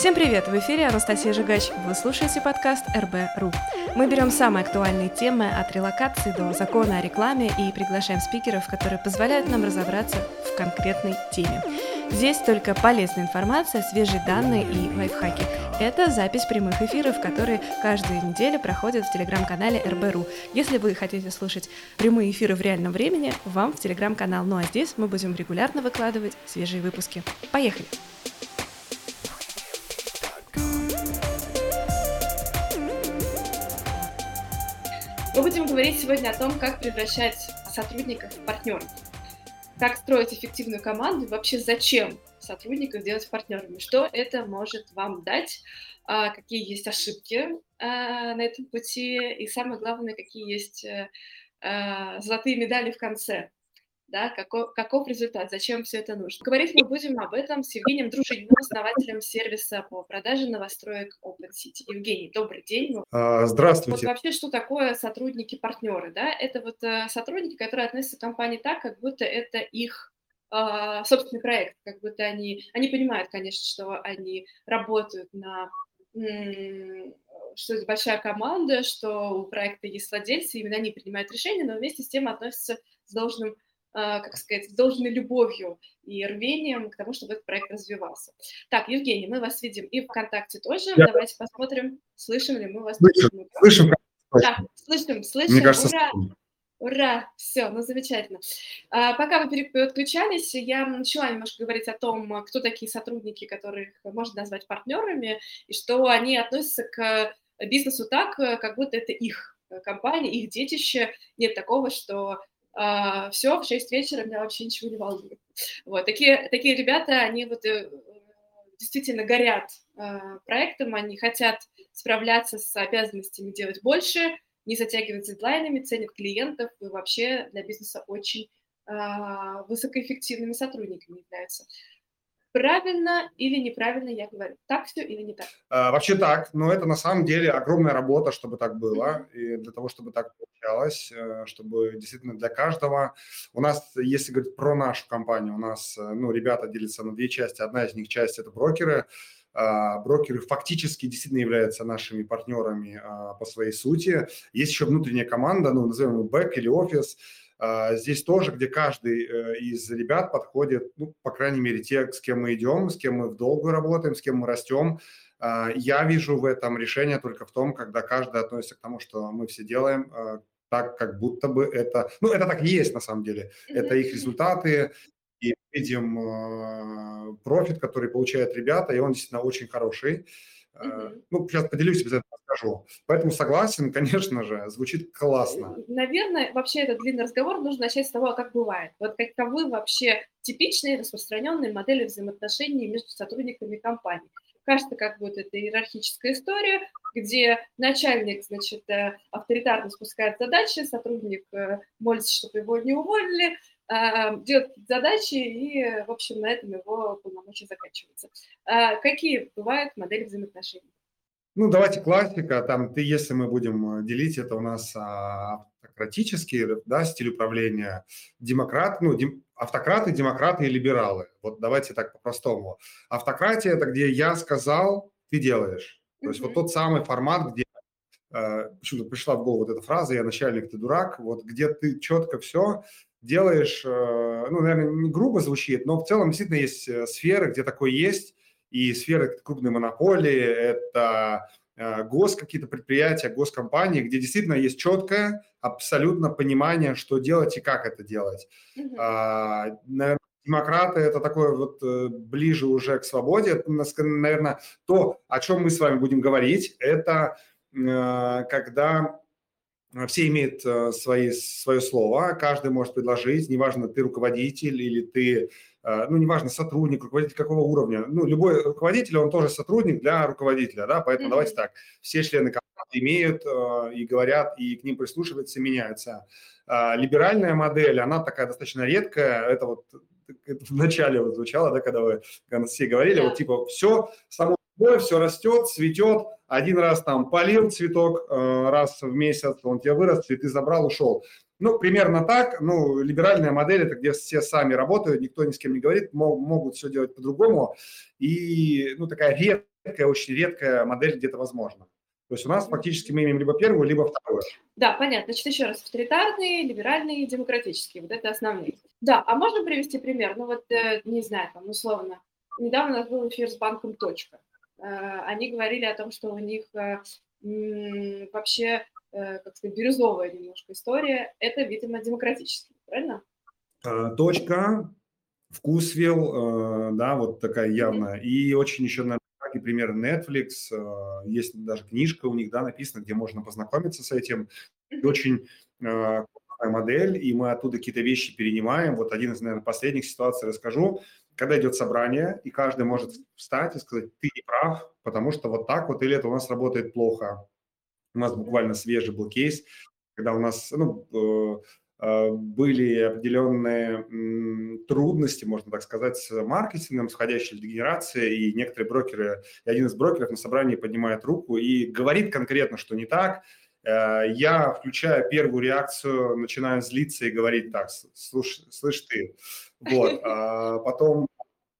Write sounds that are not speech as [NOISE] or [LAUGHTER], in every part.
Всем привет! В эфире Анастасия Жигач. Вы слушаете подкаст РБ.ру. Мы берем самые актуальные темы от релокации до закона о рекламе и приглашаем спикеров, которые позволяют нам разобраться в конкретной теме. Здесь только полезная информация, свежие данные и лайфхаки. Это запись прямых эфиров, которые каждую неделю проходят в телеграм-канале РБРУ. Если вы хотите слушать прямые эфиры в реальном времени, вам в телеграм-канал. Ну а здесь мы будем регулярно выкладывать свежие выпуски. Поехали! Мы будем говорить сегодня о том, как превращать сотрудников в партнеров, как строить эффективную команду и вообще зачем сотрудников делать партнерами, что это может вам дать, а, какие есть ошибки а, на этом пути? И самое главное, какие есть э, а, золотые медали в конце да, каков, каков результат, зачем все это нужно. Говорить мы будем об этом с Евгением Дружининым, основателем сервиса по продаже новостроек OpenCity. Евгений, добрый день. А, здравствуйте. Вот вообще, что такое сотрудники-партнеры? Да? Это вот э, сотрудники, которые относятся к компании так, как будто это их э, собственный проект, как будто они, они понимают, конечно, что они работают на что это большая команда, что у проекта есть владельцы, именно они принимают решения, но вместе с тем относятся с должным как сказать, должной любовью и рвением к тому, чтобы этот проект развивался. Так, Евгений, мы вас видим и ВКонтакте тоже. Я... Давайте посмотрим, слышим ли мы вас. Слышим, слышим. Да, слышим, слышим. Мне кажется, Ура! Ура! Все, ну замечательно. А, пока вы переключались, я начала немножко говорить о том, кто такие сотрудники, которых можно назвать партнерами, и что они относятся к бизнесу так, как будто это их компания, их детище. Нет такого, что а, все, в 6 вечера меня вообще ничего не волнует. Вот, такие, такие ребята, они вот э, действительно горят а, проектом, они хотят справляться с обязанностями делать больше, не затягивать дедлайнами, ценят клиентов и вообще для бизнеса очень а, высокоэффективными сотрудниками являются. Правильно или неправильно я говорю? Так все или не так? А, вообще так, но это на самом деле огромная работа, чтобы так было, и для того, чтобы так получалось, э, чтобы действительно для каждого. У нас, если говорить про нашу компанию, у нас, э, ну, ребята делятся на две части. Одна из них часть – это брокеры, а, брокеры фактически действительно являются нашими партнерами а, по своей сути. Есть еще внутренняя команда, ну, назовем его бэк или офис, здесь тоже, где каждый э, из ребят подходит, ну, по крайней мере, те, с кем мы идем, с кем мы в долгую работаем, с кем мы растем. А, я вижу в этом решение только в том, когда каждый относится к тому, что мы все делаем а, так, как будто бы это... Ну, это так и есть на самом деле. Это их результаты, и видим профит, который получают ребята, и он действительно очень хороший. Ну, сейчас поделюсь, обязательно скажу. Поэтому согласен, конечно же, звучит классно. Наверное, вообще этот длинный разговор нужно начать с того, как бывает. Вот каковы вообще типичные распространенные модели взаимоотношений между сотрудниками компании. Кажется, как будет это иерархическая история, где начальник, значит, э, авторитарно спускает задачи, сотрудник э, молится, чтобы его не уволили, а, делает задачи, и, в общем, на этом его полномочия заканчиваются. А какие бывают модели взаимоотношений? Ну, давайте классика. Там ты, если мы будем э, делить, это у нас а, автократический да, стиль управления, демократ, ну, дем, автократы, демократы и либералы. Вот давайте так по-простому. Автократия – это где я сказал, ты делаешь. То есть mm-hmm. вот тот самый формат, где э, почему-то пришла в голову вот эта фраза «я начальник, ты дурак», вот где ты четко все делаешь, э, ну, наверное, не грубо звучит, но в целом действительно есть э, сферы, где такое есть, и сферы крупной монополии, это э, гос какие-то предприятия, госкомпании, где действительно есть четкое, абсолютно понимание, что делать и как это делать. Mm-hmm. А, наверное, демократы это такое вот ближе уже к свободе. Это, наверное, то, о чем мы с вами будем говорить, это когда Э, все имеют э, свои, свое слово, каждый может предложить, неважно, ты руководитель или ты, э, ну, неважно, сотрудник, руководитель какого уровня. Ну, любой руководитель, он тоже сотрудник для руководителя, да, поэтому mm-hmm. давайте так, все члены команды имеют и говорят, и к ним прислушиваются, меняются. Либеральная модель, она такая достаточно редкая, это вот это в начале вот звучало, да, когда вы когда все говорили, yeah. вот типа все само все растет, цветет, один раз там полил цветок э, раз в месяц, он тебе вырос, цветы забрал, ушел. Ну, примерно так. Ну, либеральная модель – это где все сами работают, никто ни с кем не говорит, могут все делать по-другому. И, ну, такая редкая, очень редкая модель где-то возможна. То есть у нас фактически мы имеем либо первую, либо вторую. Да, понятно. Значит, еще раз, авторитарные, либеральные, демократические. Вот это основные. Да, а можно привести пример? Ну вот, э, не знаю, там, условно, недавно у нас был эфир с банком «Точка». Э, они говорили о том, что у них э, вообще, как сказать, бирюзовая немножко история. Это, видимо, демократический, правильно? Точка, вкусвилл, да, вот такая явная. Mm-hmm. И очень еще, наверное, и пример Netflix, есть даже книжка у них, да, написана, где можно познакомиться с этим. Mm-hmm. очень модель, и мы оттуда какие-то вещи перенимаем. Вот один из, наверное, последних ситуаций расскажу. Когда идет собрание, и каждый может встать и сказать, ты не прав, потому что вот так вот, или это у нас работает плохо. У нас буквально свежий был кейс, когда у нас ну, э, э, были определенные трудности, можно так сказать, с маркетингом, сходящей дегенерацией, и некоторые брокеры, и один из брокеров на собрании поднимает руку и говорит конкретно, что не так, Э, я включаю первую реакцию, начинаю злиться и говорить так, слушай, слышь ты, вот, а потом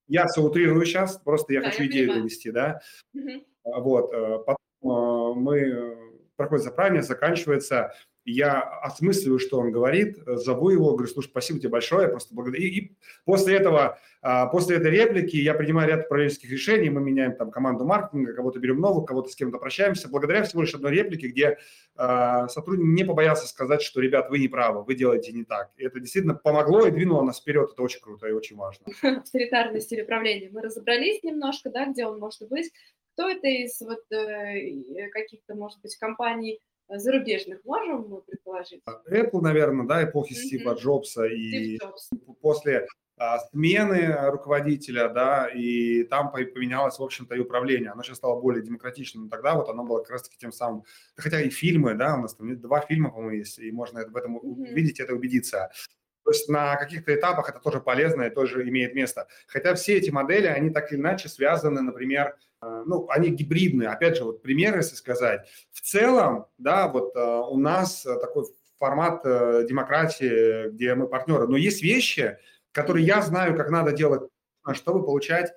я все утрирую сейчас, просто я да, хочу я идею довести, да, угу. вот, потом мы проходит заправление, заканчивается, я осмысливаю, что он говорит, зову его, говорю, слушай, спасибо тебе большое, просто благодарю. И, после этого, а, после этой реплики я принимаю ряд управленческих решений, мы меняем там команду маркетинга, кого-то берем новую, кого-то с кем-то прощаемся, благодаря всего лишь одной реплике, где а, сотрудник не побоялся сказать, что, ребят, вы не правы, вы делаете не так. И это действительно помогло и двинуло нас вперед, это очень круто и очень важно. [LAUGHS] Авторитарный стиль управления. Мы разобрались немножко, да, где он может быть. Кто это из вот э, каких-то, может быть, компаний, зарубежных можем мы предположить? Apple, наверное, да, эпохи mm-hmm. Стива Джобса и после а, смены руководителя, да, и там поменялось, в общем-то, и управление. Оно сейчас стало более демократичным. Тогда вот оно было как раз-таки тем самым, хотя и фильмы, да, у нас там два фильма, по-моему, есть, и можно в этом mm-hmm. увидеть, это убедиться. То есть на каких-то этапах это тоже полезно и тоже имеет место. Хотя все эти модели, они так или иначе связаны, например, э, ну, они гибридные. Опять же, вот пример, если сказать. В целом, да, вот э, у нас такой формат э, демократии, где мы партнеры. Но есть вещи, которые я знаю, как надо делать, чтобы получать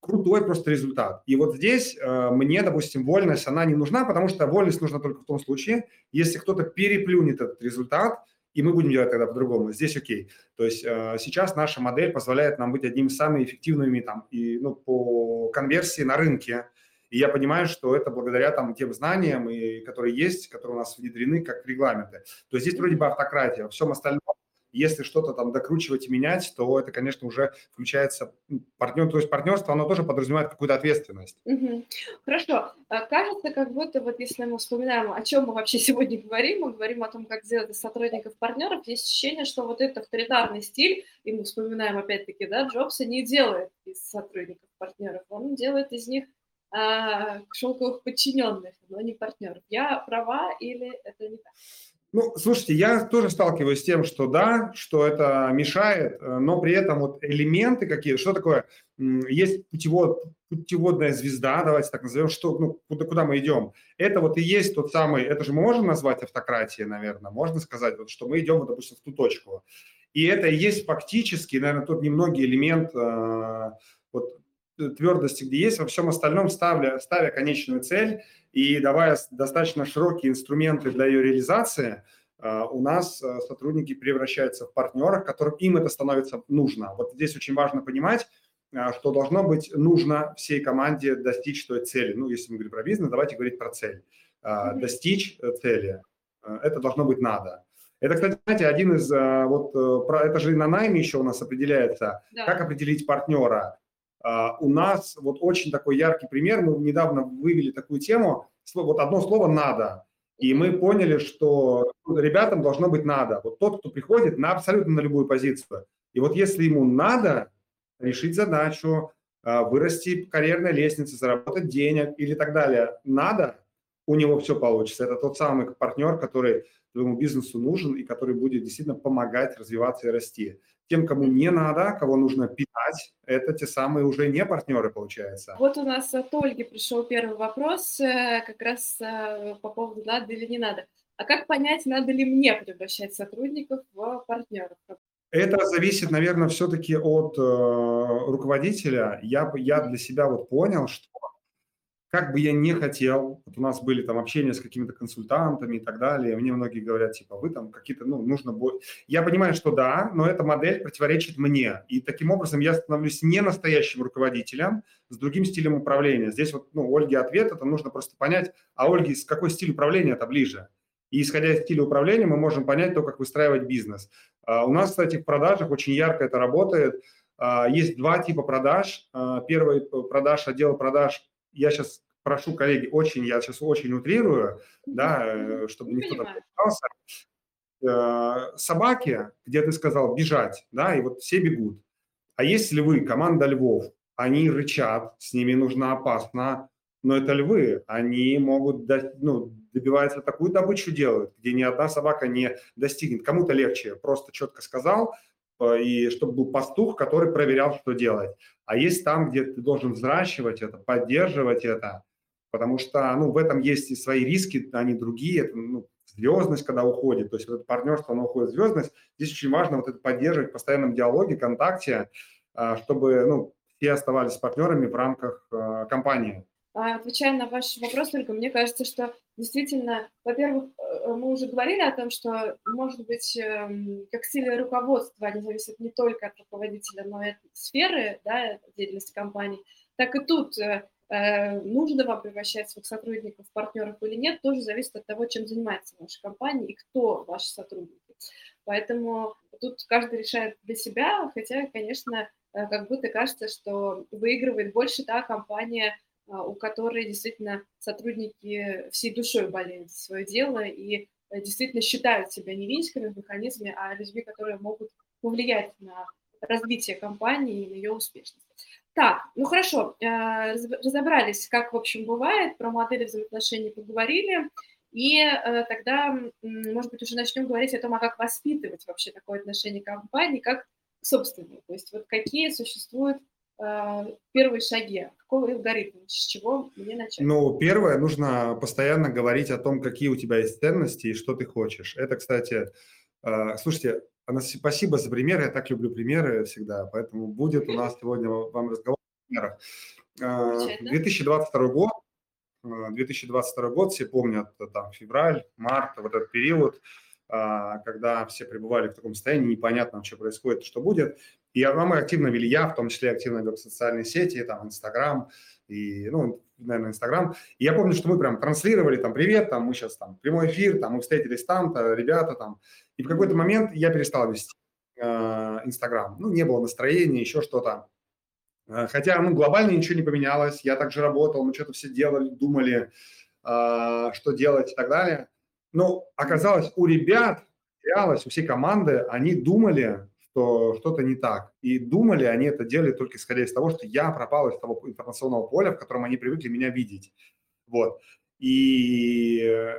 крутой просто результат. И вот здесь э, мне, допустим, вольность, она не нужна, потому что вольность нужна только в том случае, если кто-то переплюнет этот результат – и мы будем делать тогда по-другому. Здесь окей. То есть э, сейчас наша модель позволяет нам быть одним из самых эффективными там, и, ну, по конверсии на рынке. И я понимаю, что это благодаря там, тем знаниям, и, которые есть, которые у нас внедрены как регламенты. То есть здесь вроде бы автократия. Во всем остальном если что-то там докручивать и менять, то это, конечно, уже включается партнер. То есть партнерство, оно тоже подразумевает какую-то ответственность. Угу. Хорошо. А кажется, как будто вот если мы вспоминаем, о чем мы вообще сегодня говорим, мы говорим о том, как сделать из сотрудников партнеров, есть ощущение, что вот этот авторитарный стиль, и мы вспоминаем опять-таки, да, Джобса не делает из сотрудников партнеров, он делает из них а, шелковых подчиненных, но не партнеров. Я права или это не так? Ну, слушайте, я тоже сталкиваюсь с тем, что да, что это мешает, э, но при этом вот элементы какие, что такое, есть путевод, путеводная звезда, давайте так назовем, что, ну, куда, куда мы идем. Это вот и есть тот самый, это же мы можем назвать автократией, наверное, можно сказать, вот, что мы идем, вот, допустим, в ту точку. И это и есть фактически, наверное, тот немногий элемент э, вот, твердости, где есть, во всем остальном ставля, ставя конечную цель, и давая достаточно широкие инструменты для ее реализации, а, у нас а, сотрудники превращаются в партнеров, которым им это становится нужно. Вот здесь очень важно понимать, а, что должно быть нужно всей команде достичь той цели. Ну, если мы говорим про бизнес, давайте говорить про цель. Достичь э, цели. Это должно быть надо. Это, кстати, знаете, один из, вот, э, про, это же и на найме еще у нас определяется, да. как определить партнера. А, у нас вот очень такой яркий пример, мы недавно вывели такую тему, вот одно слово «надо», и мы поняли, что ребятам должно быть надо. Вот тот, кто приходит на абсолютно на любую позицию. И вот если ему надо решить задачу, а, вырасти карьерной лестнице, заработать денег или так далее, надо, у него все получится. Это тот самый партнер, который твоему бизнесу нужен и который будет действительно помогать развиваться и расти. Тем, кому не надо, кого нужно питать, это те самые уже не партнеры, получается. Вот у нас от Ольги пришел первый вопрос, э, как раз э, по поводу надо или не надо. А как понять, надо ли мне превращать сотрудников в партнеров? Это зависит, наверное, все-таки от э, руководителя. Я, я для себя вот понял, что как бы я не хотел, вот у нас были там общения с какими-то консультантами и так далее, мне многие говорят, типа, вы там какие-то, ну, нужно... Я понимаю, что да, но эта модель противоречит мне, и таким образом я становлюсь не настоящим руководителем с другим стилем управления. Здесь вот, ну, Ольге ответ, это нужно просто понять, а Ольге с какой стиль управления это ближе? И исходя из стиля управления мы можем понять то, как выстраивать бизнес. А, у нас, кстати, в продажах очень ярко это работает. А, есть два типа продаж. А, первый продаж, отдел продаж, я сейчас прошу, коллеги, очень, я сейчас очень утрирую, да, э, чтобы никто там не. Э, собаки, где ты сказал бежать, да, и вот все бегут. А если вы команда львов, они рычат, с ними нужно опасно, но это львы, они могут ну, добиваются такую добычу делают, где ни одна собака не достигнет. Кому-то легче, просто четко сказал, э, и чтобы был пастух, который проверял, что делать. А есть там, где ты должен взращивать это, поддерживать это, потому что ну, в этом есть и свои риски, они другие, это, ну, звездность, когда уходит, то есть вот это партнерство, оно уходит в звездность. Здесь очень важно вот это поддерживать в постоянном диалоге, контакте, а, чтобы ну, все оставались партнерами в рамках э, компании. А, отвечая на ваш вопрос, только мне кажется, что действительно, во-первых, э, мы уже говорили о том, что, может быть, эм, как стиль руководства, они зависят не только от руководителя, но и от сферы да, деятельности компании, так и тут Э, нужно вам превращать своих сотрудников в партнеров или нет, тоже зависит от того, чем занимается ваша компания и кто ваши сотрудники. Поэтому тут каждый решает для себя, хотя, конечно, э, как будто кажется, что выигрывает больше та компания, э, у которой действительно сотрудники всей душой болеют за свое дело и действительно считают себя не винтиками в механизме, а людьми, которые могут повлиять на развитие компании и на ее успешность. Так, ну хорошо, э, разобрались, как, в общем, бывает, про модели взаимоотношений поговорили, и э, тогда, может быть, уже начнем говорить о том, а как воспитывать вообще такое отношение к компании, как к собственному. То есть вот какие существуют э, первые шаги, какой алгоритм, с чего мне начать? Ну, первое, нужно постоянно говорить о том, какие у тебя есть ценности и что ты хочешь. Это, кстати, слушайте, Анастасия, спасибо за примеры. Я так люблю примеры всегда. Поэтому будет у нас сегодня вам разговор о примерах. 2022 год. 2022 год, все помнят, там, февраль, март, вот этот период, а, когда все пребывали в таком состоянии, непонятно, что происходит, что будет. И мы активно вели, я в том числе активно вел социальные сети, там, Инстаграм, и, ну, наверное, Инстаграм. И я помню, что мы прям транслировали, там, привет, там, мы сейчас, там, прямой эфир, там, мы встретились там-то, ребята, там, и в какой-то момент я перестал вести э, Инстаграм. Ну, не было настроения, еще что-то. Э, хотя, ну, глобально ничего не поменялось. Я также работал, мы что-то все делали, думали, э, что делать и так далее. Но оказалось, у ребят, у всей команды, они думали, что что-то не так. И думали, они это делали только исходя из того, что я пропал из того информационного поля, в котором они привыкли меня видеть. Вот. И,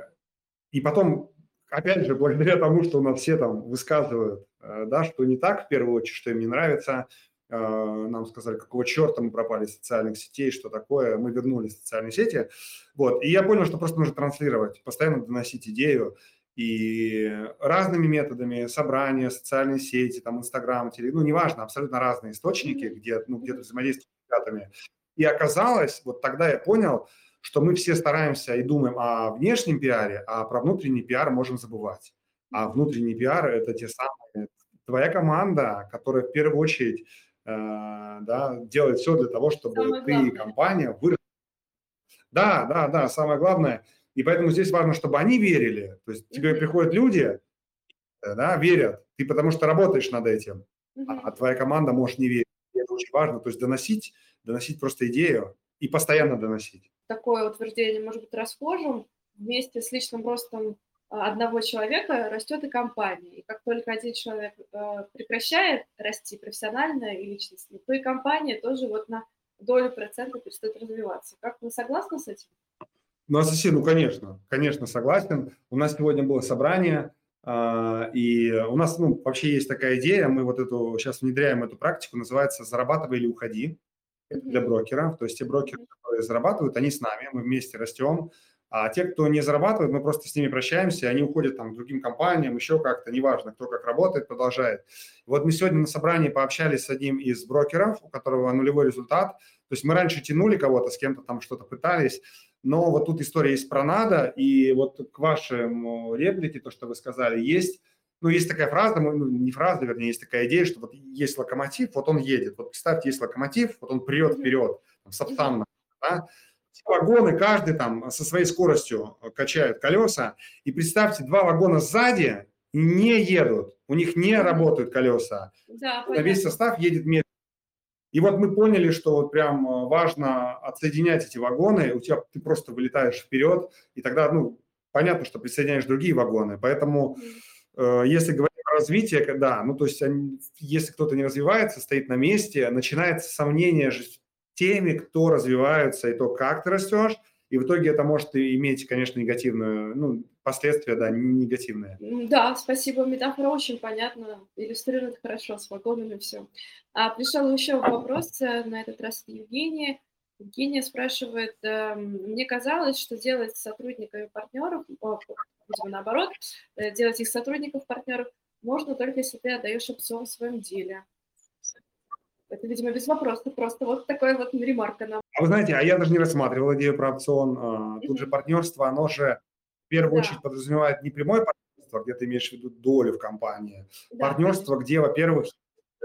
и потом опять же, благодаря тому, что у нас все там высказывают, э, да, что не так в первую очередь, что им не нравится, э, нам сказали, какого черта мы пропали из социальных сетей, что такое, мы вернулись в социальные сети. Вот, и я понял, что просто нужно транслировать, постоянно доносить идею, и разными методами, собрания, социальные сети, там, Инстаграм, теле, ну, неважно, абсолютно разные источники, где, ну, где-то взаимодействие с ребятами. И оказалось, вот тогда я понял, что мы все стараемся и думаем о внешнем пиаре, а про внутренний пиар можем забывать. А внутренний пиар – это те самые, твоя команда, которая в первую очередь э, да, делает все для того, чтобы самое ты главное. и компания выросла. Да, да, да, самое главное. И поэтому здесь важно, чтобы они верили. То есть тебе приходят люди, э, да, верят, ты потому что работаешь над этим, а твоя команда может не верить. И это очень важно. То есть доносить, доносить просто идею и постоянно доносить такое утверждение может быть расхожим, вместе с личным ростом а, одного человека растет и компания. И как только один человек э, прекращает расти профессионально и личностно, то и компания тоже вот на долю процента перестает развиваться. Как вы согласны с этим? Ну, Ассоси, ну, конечно, конечно, согласен. У нас сегодня было собрание, а, и у нас, ну, вообще есть такая идея, мы вот эту, сейчас внедряем эту практику, называется «Зарабатывай или уходи» для брокеров. То есть те брокеры, которые зарабатывают, они с нами, мы вместе растем, А те, кто не зарабатывает, мы просто с ними прощаемся, они уходят там к другим компаниям, еще как-то, неважно, кто как работает, продолжает. Вот мы сегодня на собрании пообщались с одним из брокеров, у которого нулевой результат. То есть мы раньше тянули кого-то, с кем-то там что-то пытались, но вот тут история есть про надо, и вот к вашему реплике, то, что вы сказали, есть ну, есть такая фраза, ну, не фраза, вернее, есть такая идея, что вот есть локомотив, вот он едет. Вот представьте, есть локомотив, вот он прет вперед, там, саптанно, да? вагоны, каждый там со своей скоростью качает колеса, и представьте, два вагона сзади не едут, у них не работают колеса, да, а весь состав едет медленно. И вот мы поняли, что вот прям э, важно отсоединять эти вагоны, у тебя ты просто вылетаешь вперед, и тогда, ну, понятно, что присоединяешь другие вагоны. Поэтому, э, если говорить о развитии, да, ну, то есть, они, если кто-то не развивается, стоит на месте, начинается сомнение же теми, кто развиваются, и то, как ты растешь, и в итоге это может иметь, конечно, негативную, ну, последствия, да, негативные. Да, спасибо, метафора очень понятно, иллюстрирует хорошо с вагонами все. А, пришел еще вопрос, э, на этот раз от Евгения. Евгения спрашивает, эм, мне казалось, что делать сотрудниками партнеров, видимо, наоборот, э, делать их сотрудников партнеров можно только если ты отдаешь опцион в своем деле. Это, видимо, без вопросов, просто вот такая вот ремарка нам. А вы знаете, а я даже не рассматривал идею про опцион. А, тут же партнерство, оно же в первую да. очередь подразумевает не прямое партнерство, где ты имеешь в виду долю в компании. Да, партнерство, конечно. где, во-первых,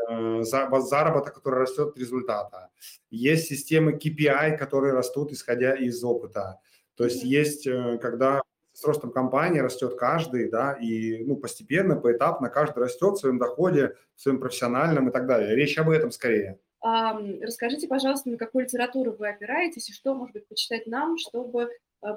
э, заработок, который растет от результата. Есть системы KPI, которые растут, исходя из опыта. То есть mm-hmm. есть, э, когда с ростом компании растет каждый, да, и ну, постепенно, поэтапно каждый растет в своем доходе, в своем профессиональном и так далее. Речь об этом скорее. Расскажите, пожалуйста, на какую литературу вы опираетесь и что, может быть, почитать нам, чтобы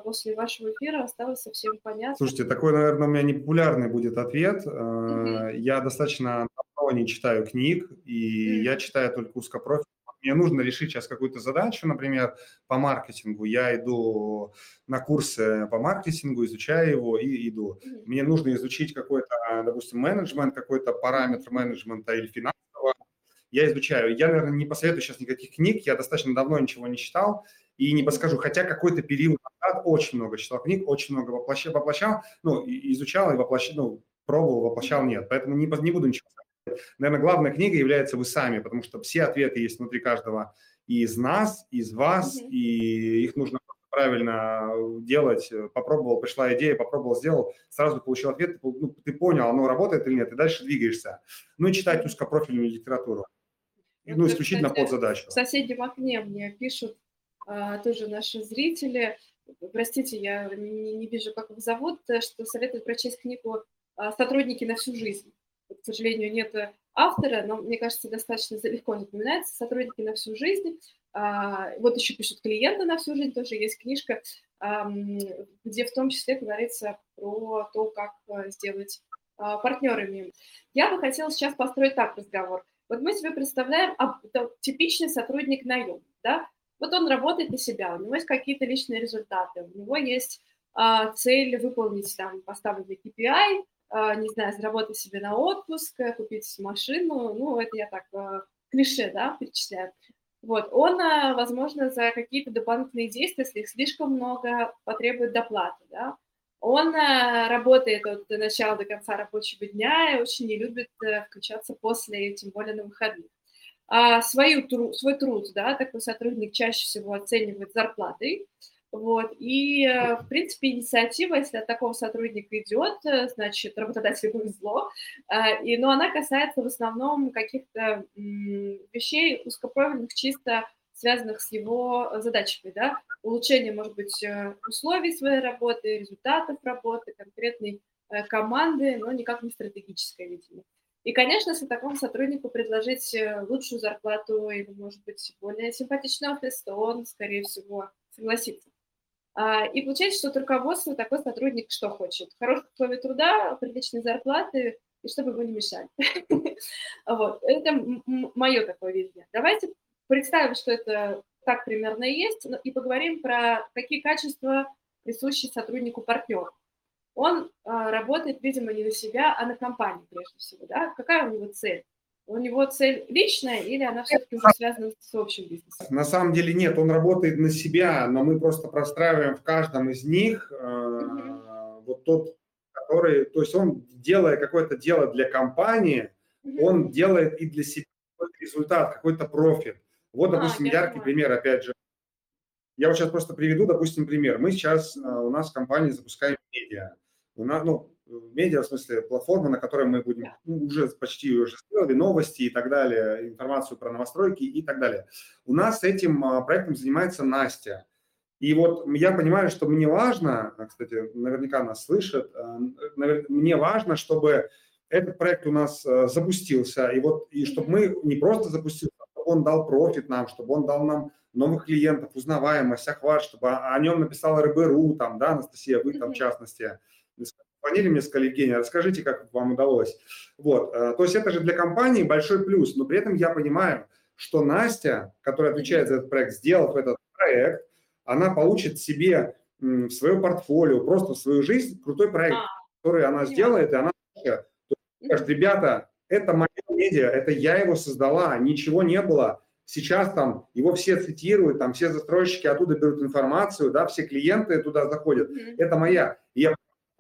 после вашего эфира осталось совсем понятно. Слушайте, такой, наверное, у меня непопулярный будет ответ. Mm-hmm. Я достаточно давно не читаю книг, и mm-hmm. я читаю только узкопрофильные мне нужно решить сейчас какую-то задачу, например, по маркетингу, я иду на курсы по маркетингу, изучаю его и иду. Мне нужно изучить какой-то, допустим, менеджмент, какой-то параметр менеджмента или финансового, я изучаю. Я, наверное, не посоветую сейчас никаких книг, я достаточно давно ничего не читал и не подскажу, хотя какой-то период назад очень много читал книг, очень много воплощал, воплощал ну, изучал и воплощал, ну, пробовал, воплощал, нет. Поэтому не, не буду ничего Наверное, главная книга является вы сами, потому что все ответы есть внутри каждого из нас, из вас, mm-hmm. и их нужно правильно делать. Попробовал, пришла идея, попробовал, сделал, сразу получил ответ, ну, ты понял, оно работает или нет, и дальше двигаешься. Ну и читать узкопрофильную литературу. Ну, исключительно кстати, под задачу. В соседнем окне мне пишут тоже наши зрители, простите, я не, не вижу, как их зовут, что советуют прочесть книгу а, «Сотрудники на всю жизнь» к сожалению, нет автора, но мне кажется, достаточно легко запоминается. Сотрудники на всю жизнь. А, вот еще пишут клиенты на всю жизнь, тоже есть книжка, где в том числе говорится про то, как э, сделать а, партнерами. Я бы хотела сейчас построить так разговор. Вот мы себе представляем а, типичный сотрудник наем, да? Вот он работает на себя, у него есть какие-то личные результаты, у него есть цель выполнить там поставленный KPI, а, не знаю, заработать себе на отпуск, купить машину, ну, это я так а, клише, да, перечисляю. Вот, он, а, возможно, за какие-то дополнительные действия, если их слишком много, потребует доплаты, да. Он работает от начала до конца рабочего дня и очень не любит э, включаться после, тем более на выходных. А свою, свой труд, да, такой сотрудник чаще всего оценивает зарплатой, вот. И, э, в принципе, инициатива, если от такого сотрудника идет, э, значит, работодателю повезло. Э, и, но она касается в основном каких-то вещей узкопрофильных, чисто связанных с его задачами, да, улучшение, может быть, условий своей работы, результатов работы, конкретной команды, но никак не стратегическое видение. И, конечно, если такому сотруднику предложить лучшую зарплату или, может быть, более симпатичный офис, то он, скорее всего, согласится. А, и получается, что от такой сотрудник что хочет? Хорошие условия труда, приличные зарплаты, и чтобы его не мешали. [LAUGHS] Вот. Это мое такое видение. Давайте представим, что это так примерно и есть, и поговорим про какие качества присущи сотруднику партнера. Он а, работает, видимо, не на себя, а на компанию прежде всего. Да? Какая у него цель? У него цель личная или она все-таки уже связана с общим бизнесом? На самом деле нет, он работает на себя, но мы просто простраиваем в каждом из них mm-hmm. вот тот, который, то есть он делая какое-то дело для компании, mm-hmm. он делает и для себя какой-то результат, какой-то профит. Вот, а, допустим, а, яркий понимаю. пример, опять же. Я вот сейчас просто приведу, допустим, пример. Мы сейчас у нас в компании запускаем медиа. У нас, ну, медиа, в смысле платформа, на которой мы будем ну, уже почти уже сделали новости и так далее, информацию про новостройки и так далее. У нас этим а, проектом занимается Настя. И вот я понимаю, что мне важно, а, кстати, наверняка нас слышат, а, мне важно, чтобы этот проект у нас запустился, и вот и чтобы мы не просто запустили, чтобы он дал профит нам, чтобы он дал нам новых клиентов, узнаваемость, охват, чтобы о нем написала РБРУ, там, да, Анастасия, вы там в частности, Звонили мне, сказали, Евгений, расскажите, как вам удалось. Вот, э, то есть это же для компании большой плюс, но при этом я понимаю, что Настя, которая отвечает за этот проект, сделав этот проект, она получит себе в свое портфолио, просто в свою жизнь крутой проект, а, который она сделает, и она скажет, ребята, это мое медиа, это я его создала, ничего не было. Сейчас там его все цитируют, там все застройщики оттуда берут информацию, да, все клиенты туда заходят. Mm-hmm. Это моя.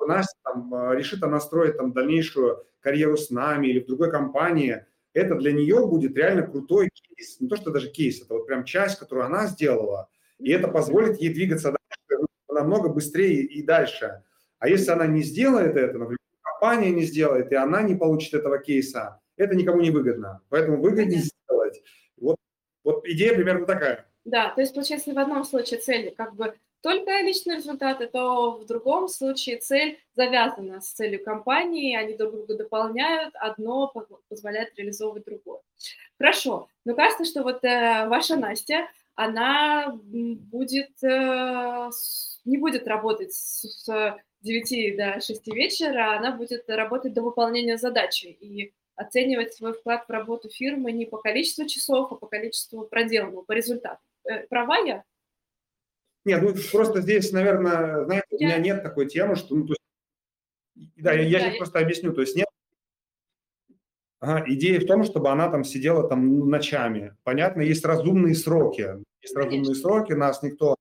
Настя там, а, решит она строить там дальнейшую карьеру с нами или в другой компании, это для нее будет реально крутой кейс. Не то, что даже кейс, это вот прям часть, которую она сделала. И это позволит ей двигаться дальше, намного быстрее и дальше. А если она не сделает это, например, компания не сделает, и она не получит этого кейса, это никому не выгодно. Поэтому выгоднее сделать. Вот, вот идея примерно такая. Да, то есть, получается, в одном случае цель как бы только личные результаты, то в другом случае цель завязана с целью компании, они друг друга дополняют, одно позволяет реализовывать другое. Хорошо, но кажется, что вот э, ваша Настя, она будет, э, не будет работать с 9 до 6 вечера, она будет работать до выполнения задачи и оценивать свой вклад в работу фирмы не по количеству часов, а по количеству проделанного, по результату. Э, права я? Нет, ну просто здесь, наверное, знаете, у меня нет такой темы, что, ну, то есть, да, я, я сейчас просто объясню, то есть нет Ага, идея в том, чтобы она там сидела там ночами. Понятно, есть разумные сроки. Есть Конечно. разумные сроки, нас никто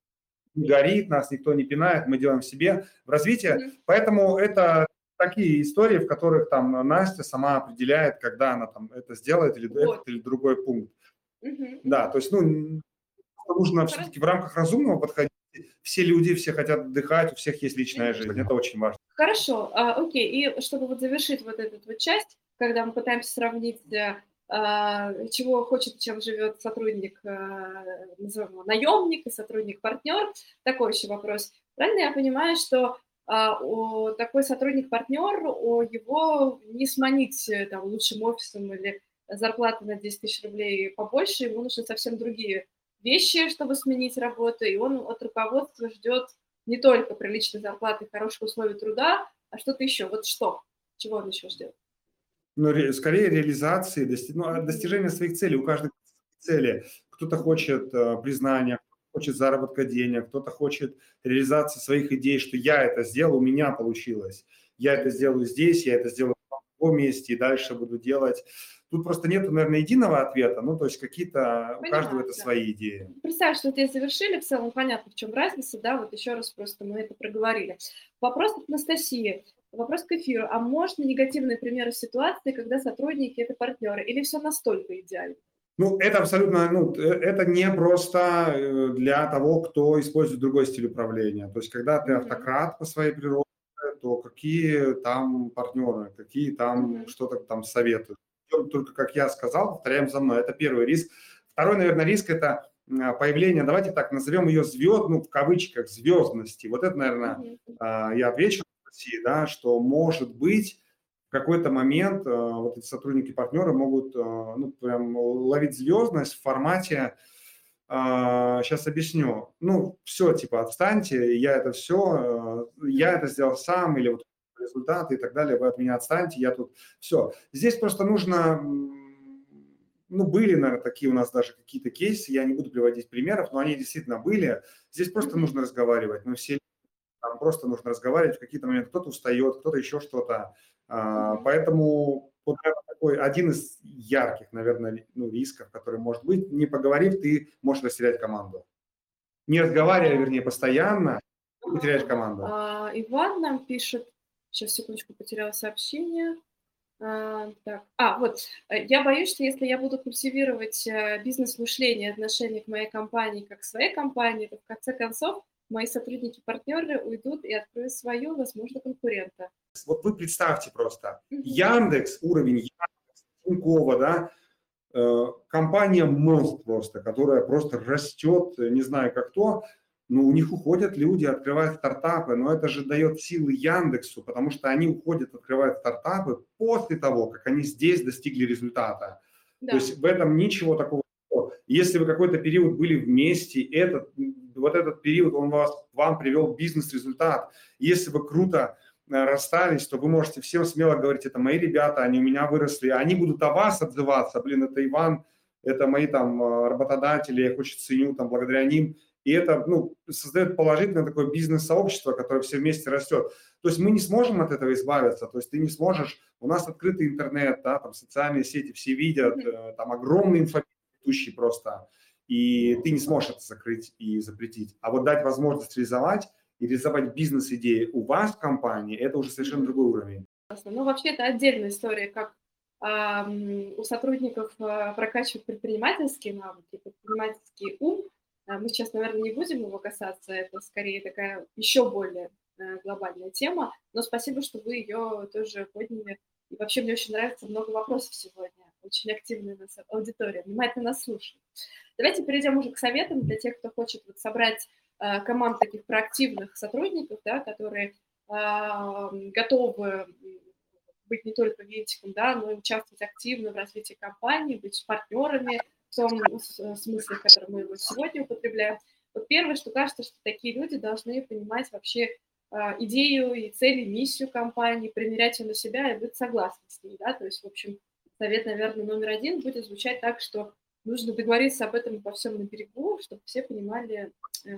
не горит, нас никто не пинает, мы делаем себе в развитии. Mm-hmm. Поэтому это такие истории, в которых там Настя сама определяет, когда она там это сделает или вот. этот или другой пункт. Mm-hmm. Да, то есть, ну, нужно все-таки в рамках разумного подходить. Все люди, все хотят отдыхать, у всех есть личная жизнь. Это очень важно. Хорошо, а, окей. И чтобы вот завершить вот эту вот часть, когда мы пытаемся сравнить, а, чего хочет, чем живет сотрудник, а, назовем его наемник и сотрудник-партнер, такой еще вопрос. Правильно я понимаю, что а, такой сотрудник-партнер, его не сманить э, там, лучшим офисом или зарплаты на 10 тысяч рублей побольше, ему нужны совсем другие вещи, чтобы сменить работу, и он от руководства ждет не только приличной зарплаты, хороших условий труда, а что-то еще. Вот что? Чего он еще ждет? Ну, скорее реализации, дости... ну, а достижения своих целей. У каждого цели. Кто-то хочет э, признания, хочет заработка денег, кто-то хочет реализации своих идей, что я это сделал, у меня получилось. Я это сделаю здесь, я это сделаю другом месте, и дальше буду делать. Тут просто нет, наверное, единого ответа, ну, то есть какие-то, у каждого это свои идеи. Представь, что здесь завершили, в целом понятно, в чем разница, да, вот еще раз просто мы это проговорили. Вопрос от Анастасии, вопрос к эфиру. А можно негативные примеры ситуации, когда сотрудники – это партнеры, или все настолько идеально? Ну, это абсолютно, ну, э, это не просто э, для того, кто использует другой стиль управления. То есть, когда ты автократ по своей природе, то какие там партнеры, какие там mm-hmm. что-то там советуют только, как я сказал, повторяем за мной. Это первый риск. Второй, наверное, риск – это а, появление, давайте так назовем ее звезд, ну, в кавычках, звездности. Вот это, наверное, mm-hmm. я отвечу да, что может быть в какой-то момент а, вот эти сотрудники-партнеры могут ну, прям ловить звездность в формате, сейчас объясню, ну, все, типа, отстаньте, я это все, я это сделал сам, или вот результаты и так далее, вы от меня отстаньте, я тут... Все. Здесь просто нужно... Ну, были, наверное, такие у нас даже какие-то кейсы, я не буду приводить примеров, но они действительно были. Здесь просто нужно разговаривать. Мы все там просто нужно разговаривать в какие-то моменты. Кто-то устает, кто-то еще что-то. А, поэтому вот такой один из ярких, наверное, ну, рисков, который может быть. Не поговорив, ты можешь растерять команду. Не разговаривая, вернее, постоянно, ты теряешь команду. А, Иван нам пишет, сейчас секундочку потеряла сообщение. А, так. а, вот, я боюсь, что если я буду культивировать э, бизнес-мышление, отношение к моей компании как к своей компании, то в конце концов мои сотрудники-партнеры уйдут и откроют свою, возможно, конкурента. Вот вы представьте просто, Яндекс, уровень Яндекс, Тинькова, да, э, компания монстр просто, которая просто растет, не знаю как то, но у них уходят люди, открывают стартапы, но это же дает силы Яндексу, потому что они уходят, открывают стартапы после того, как они здесь достигли результата. Да. То есть в этом ничего такого. Если вы какой-то период были вместе, этот, вот этот период, он вас, вам привел бизнес-результат. Если вы круто Э, расстались, то вы можете всем смело говорить, это мои ребята, они у меня выросли, они будут о вас отзываться, блин, это Иван, это мои там э, работодатели, я их очень ценю, там, благодаря ним. И это ну, создает положительное такое бизнес-сообщество, которое все вместе растет. То есть мы не сможем от этого избавиться, то есть ты не сможешь, у нас открытый интернет, да, там социальные сети все видят, э, там огромный инфобиз просто, и ты не сможешь это закрыть и запретить. А вот дать возможность реализовать – и реализовать бизнес-идеи у вас в компании, это уже совершенно другой уровень. Ну, вообще, это отдельная история, как э, у сотрудников э, прокачивать предпринимательские навыки, предпринимательский ум. Э, мы сейчас, наверное, не будем его касаться, это скорее такая еще более э, глобальная тема, но спасибо, что вы ее тоже подняли. И вообще мне очень нравится много вопросов сегодня, очень активная у нас аудитория, внимательно нас слушает. Давайте перейдем уже к советам для тех, кто хочет вот собрать команд таких проактивных сотрудников, да, которые а, готовы быть не только винтиком, да, но и участвовать активно в развитии компании, быть партнерами в том смысле, в котором мы его сегодня употребляем. Вот первое, что кажется, что такие люди должны понимать вообще а, идею и цели, миссию компании, примерять ее на себя и быть согласны с ней, да, то есть, в общем, совет, наверное, номер один будет звучать так, что нужно договориться об этом по всем на берегу, чтобы все понимали, э,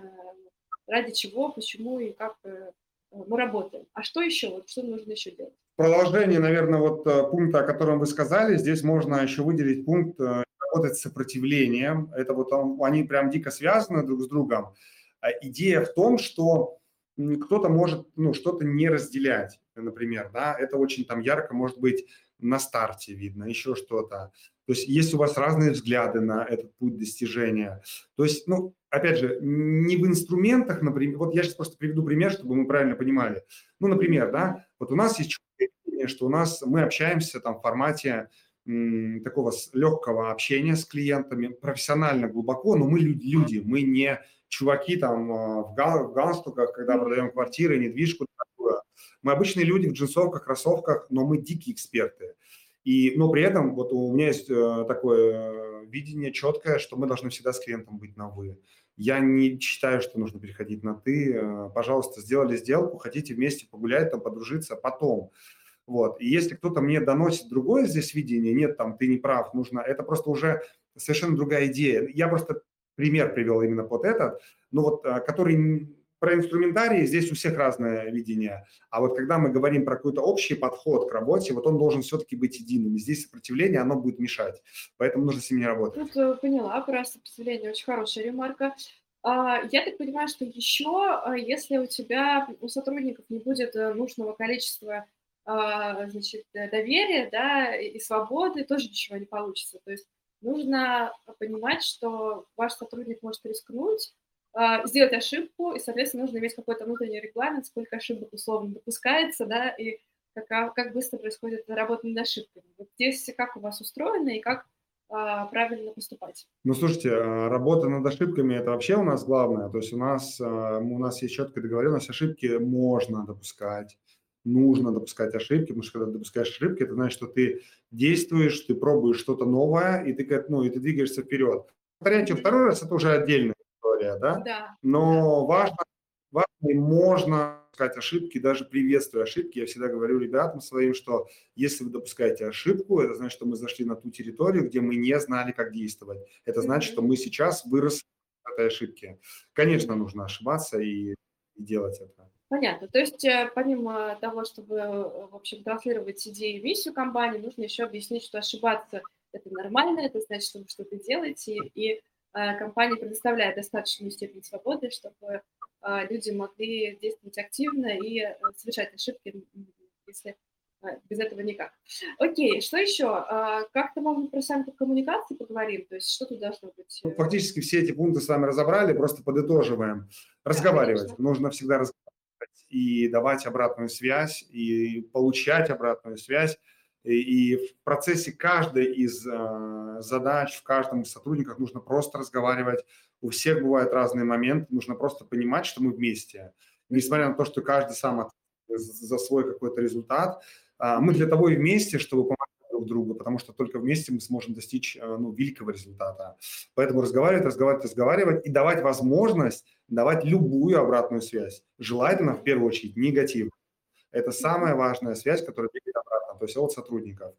ради чего, почему и как э, мы работаем. А что еще? Вот что нужно еще делать? Продолжение, наверное, вот э, пункта, о котором вы сказали, здесь можно еще выделить пункт работать с сопротивлением. Это вот они прям дико связаны друг с другом. А идея в том, что кто-то может ну, что-то не разделять, например, да, это очень там ярко может быть на старте видно, еще что-то. То есть есть у вас разные взгляды на этот путь достижения. То есть, ну, опять же, не в инструментах, например, вот я сейчас просто приведу пример, чтобы мы правильно понимали. Ну, например, да, вот у нас есть что у нас мы общаемся там в формате м, такого легкого общения с клиентами, профессионально глубоко, но мы люди, люди мы не чуваки там а, в, гал, в галстуках, когда продаем квартиры, недвижку. Мы обычные люди в джинсовках, кроссовках, но мы дикие эксперты. И, но при этом вот у меня есть э, такое видение четкое, что мы должны всегда с клиентом быть на «вы». Я не считаю, что нужно переходить на «ты». Э, пожалуйста, сделали сделку, хотите вместе погулять, там, подружиться, потом. Вот. И если кто-то мне доносит другое здесь видение, нет, там, ты не прав, нужно, это просто уже совершенно другая идея. Я просто пример привел именно под этот, но вот, э, который про инструментарий здесь у всех разное видение. А вот когда мы говорим про какой-то общий подход к работе, вот он должен все-таки быть единым. Здесь сопротивление, оно будет мешать. Поэтому нужно с ними работать. Тут э, поняла про сопротивление. Очень хорошая ремарка. А, я так понимаю, что еще, а, если у тебя, у сотрудников не будет э, нужного количества а, значит, доверия да, и свободы, тоже ничего не получится. То есть нужно понимать, что ваш сотрудник может рискнуть, сделать ошибку, и, соответственно, нужно иметь какой-то внутренний регламент, сколько ошибок условно допускается, да, и как, а, как быстро происходит работа над ошибками. Вот здесь как у вас устроено и как а, правильно поступать? Ну, слушайте, а, работа над ошибками – это вообще у нас главное. То есть у нас, у нас есть четкая договоренность, ошибки можно допускать, нужно допускать ошибки, потому что когда допускаешь ошибки, это значит, что ты действуешь, ты пробуешь что-то новое, и ты, ну, и ты двигаешься вперед. Повторяйте второй раз, это уже отдельно история, да? Да. Но важно, важно и можно допускать ошибки, даже приветствуя ошибки. Я всегда говорю ребятам своим, что если вы допускаете ошибку, это значит, что мы зашли на ту территорию, где мы не знали, как действовать. Это значит, что мы сейчас выросли от этой ошибки. Конечно, нужно ошибаться и, и делать это. Понятно. То есть э, помимо того, чтобы, в общем, транслировать идею и миссию компании, нужно еще объяснить, что ошибаться – это нормально, это значит, что вы что-то делаете, и компания предоставляет достаточную степень свободы, чтобы люди могли действовать активно и совершать ошибки, если без этого никак. Окей, что еще? Как-то, можно про сами коммуникации поговорим? То есть что тут должно быть? Ну, фактически все эти пункты с вами разобрали, просто подытоживаем. Разговаривать. Да, Нужно всегда разговаривать и давать обратную связь, и получать обратную связь. И, в процессе каждой из э, задач, в каждом из сотрудников нужно просто разговаривать. У всех бывают разные моменты, нужно просто понимать, что мы вместе. Несмотря на то, что каждый сам за свой какой-то результат, а, мы для того и вместе, чтобы помогать друг другу, потому что только вместе мы сможем достичь э, ну, великого результата. Поэтому разговаривать, разговаривать, разговаривать и давать возможность давать любую обратную связь. Желательно, в первую очередь, негатив. Это самая важная связь, которая двигает обратно, то есть от сотрудников.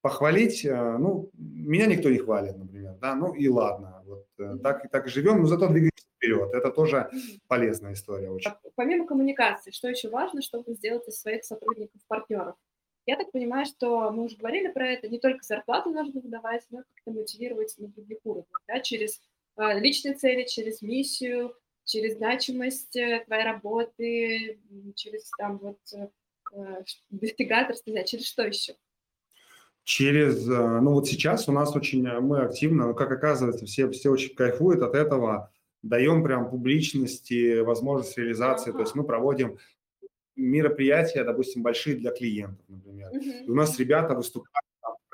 Похвалить, э, ну, меня никто не хвалит, например, да, ну и ладно, вот э, так, так и живем, но зато двигаемся вперед. Это тоже полезная история очень. Помимо коммуникации, что еще важно, чтобы сделать из своих сотрудников партнеров? Я так понимаю, что мы уже говорили про это, не только зарплату нужно выдавать, но и как-то мотивировать на других уровнях, да, через э, личные цели, через миссию, через значимость э, твоей работы, через там вот э, достигаторство, да, через что еще? Через, э, ну вот сейчас у нас очень, э, мы активно, как оказывается, все, все очень кайфуют от этого, даем прям публичности, возможность реализации, ага. то есть мы проводим мероприятия, допустим, большие для клиентов, например. Uh-huh. И у нас ребята выступают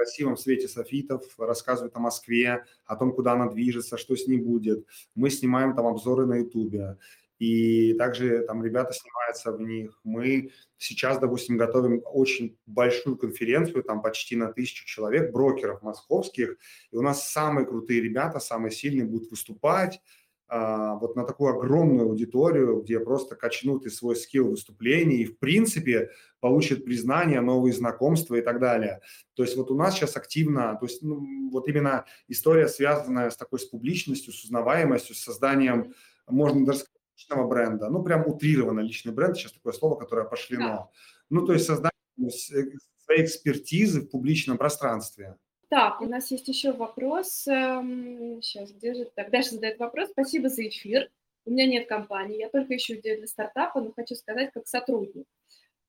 красивом свете софитов, рассказывают о Москве, о том, куда она движется, что с ней будет. Мы снимаем там обзоры на Ютубе. И также там ребята снимаются в них. Мы сейчас, допустим, готовим очень большую конференцию, там почти на тысячу человек, брокеров московских. И у нас самые крутые ребята, самые сильные будут выступать вот на такую огромную аудиторию, где просто качнут и свой скилл выступления и, в принципе, получат признание, новые знакомства и так далее. То есть вот у нас сейчас активно, то есть ну, вот именно история, связанная с такой с публичностью, с узнаваемостью, с созданием, можно даже сказать, личного бренда. Ну, прям утрированно личный бренд, сейчас такое слово, которое пошлено. Да. Ну, то есть создание своей экспертизы в публичном пространстве. Так, у нас есть еще вопрос. Сейчас, эм, где же? Так, Даша задает вопрос. Спасибо за эфир. У меня нет компании, я только ищу идею для стартапа, но хочу сказать, как сотрудник.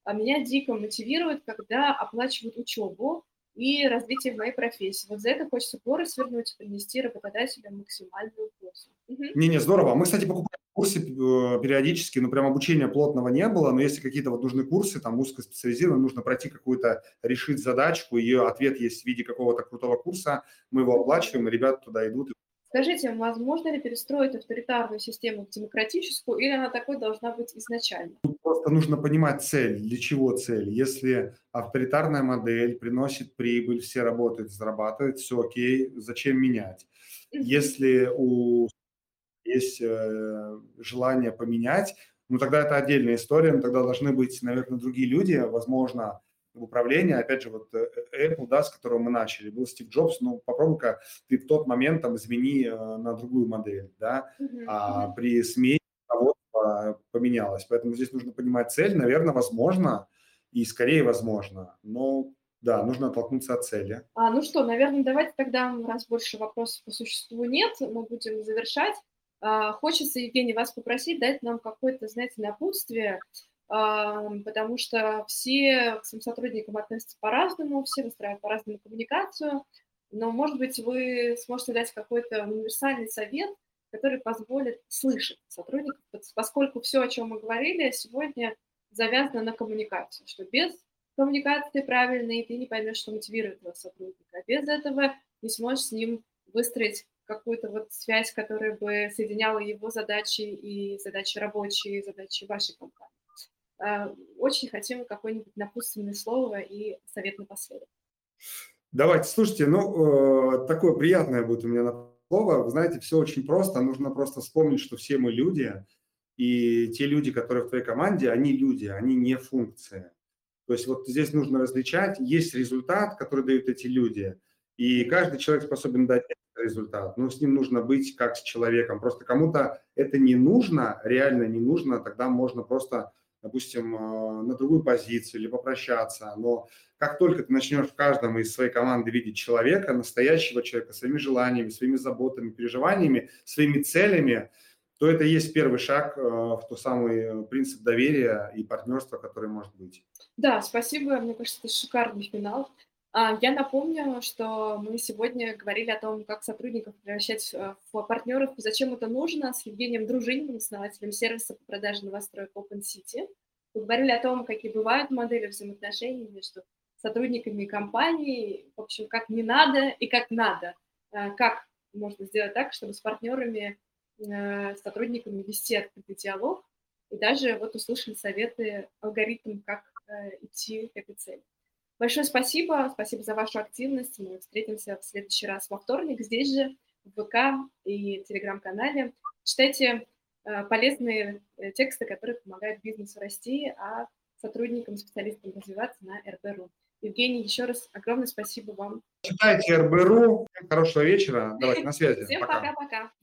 А меня дико мотивирует, когда оплачивают учебу и развитие моей профессии. Вот за это хочется горы свернуть и принести работодателям максимальную пользу. Не-не, здорово. Мы, кстати, покупаем курсы э, периодически, но прям обучения плотного не было, но если какие-то вот нужны курсы, там узкоспециализированные, нужно пройти какую-то, решить задачку, ее ответ есть в виде какого-то крутого курса, мы его оплачиваем, и ребята туда идут. Скажите, возможно ли перестроить авторитарную систему в демократическую, или она такой должна быть изначально? Тут просто нужно понимать цель, для чего цель. Если авторитарная модель приносит прибыль, все работают, зарабатывают, все окей, зачем менять? Если у есть э, желание поменять, ну тогда это отдельная история, но тогда должны быть, наверное, другие люди, возможно, в управлении, опять же, вот э, Apple, да, с которого мы начали, был Стив Джобс, ну, попробуй-ка ты в тот момент там измени э, на другую модель, да, а при смене руководства поменялось. Поэтому здесь нужно понимать цель, наверное, возможно, и скорее возможно, но да, нужно оттолкнуться от цели. А, ну что, наверное, давайте тогда, раз больше вопросов по существу нет, мы будем завершать. А, хочется, Евгений, вас попросить дать нам какое-то, знаете, напутствие, а, потому что все к своим сотрудникам относятся по-разному, все выстраивают по-разному коммуникацию, но, может быть, вы сможете дать какой-то универсальный совет, который позволит слышать сотрудников, поскольку все, о чем мы говорили сегодня, завязано на коммуникацию, что без коммуникации правильной ты не поймешь, что мотивирует твоего сотрудника, а без этого не сможешь с ним выстроить какую-то вот связь, которая бы соединяла его задачи и задачи рабочие, и задачи вашей компании. А, очень хотим какое-нибудь напутственное слово и совет напоследок. Давайте, слушайте, ну, э, такое приятное будет у меня слово. Вы знаете, все очень просто. Нужно просто вспомнить, что все мы люди, и те люди, которые в твоей команде, они люди, они не функции. То есть вот здесь нужно различать. Есть результат, который дают эти люди, и каждый человек способен дать результат. Но с ним нужно быть как с человеком. Просто кому-то это не нужно, реально не нужно, тогда можно просто допустим, э, на другую позицию или попрощаться. Но как только ты начнешь в каждом из своей команды видеть человека, настоящего человека, своими желаниями, своими заботами, переживаниями, своими целями, то это и есть первый шаг в тот самый принцип доверия и партнерства, который может быть. Да, спасибо. Мне кажется, это шикарный финал. А, я напомню, что мы сегодня говорили о том, как сотрудников превращать э, в партнеров, зачем это нужно, с Евгением Дружининым, основателем сервиса по продаже новостроек Open City. Мы говорили о том, какие бывают модели взаимоотношений между сотрудниками компании, в общем, как не надо и как надо, э, как можно сделать так, чтобы с партнерами, э, с сотрудниками вести открытый диалог, и даже вот услышали советы, алгоритм, как идти к этой цели. Большое спасибо, спасибо за вашу активность. Мы встретимся в следующий раз во вторник здесь же, в ВК и Телеграм-канале. Читайте э, полезные э, тексты, которые помогают бизнесу расти, а сотрудникам, специалистам развиваться на РБРУ. Евгений, еще раз огромное спасибо вам. Читайте РБРУ. Хорошего вечера. Давайте на связи. Всем пока-пока.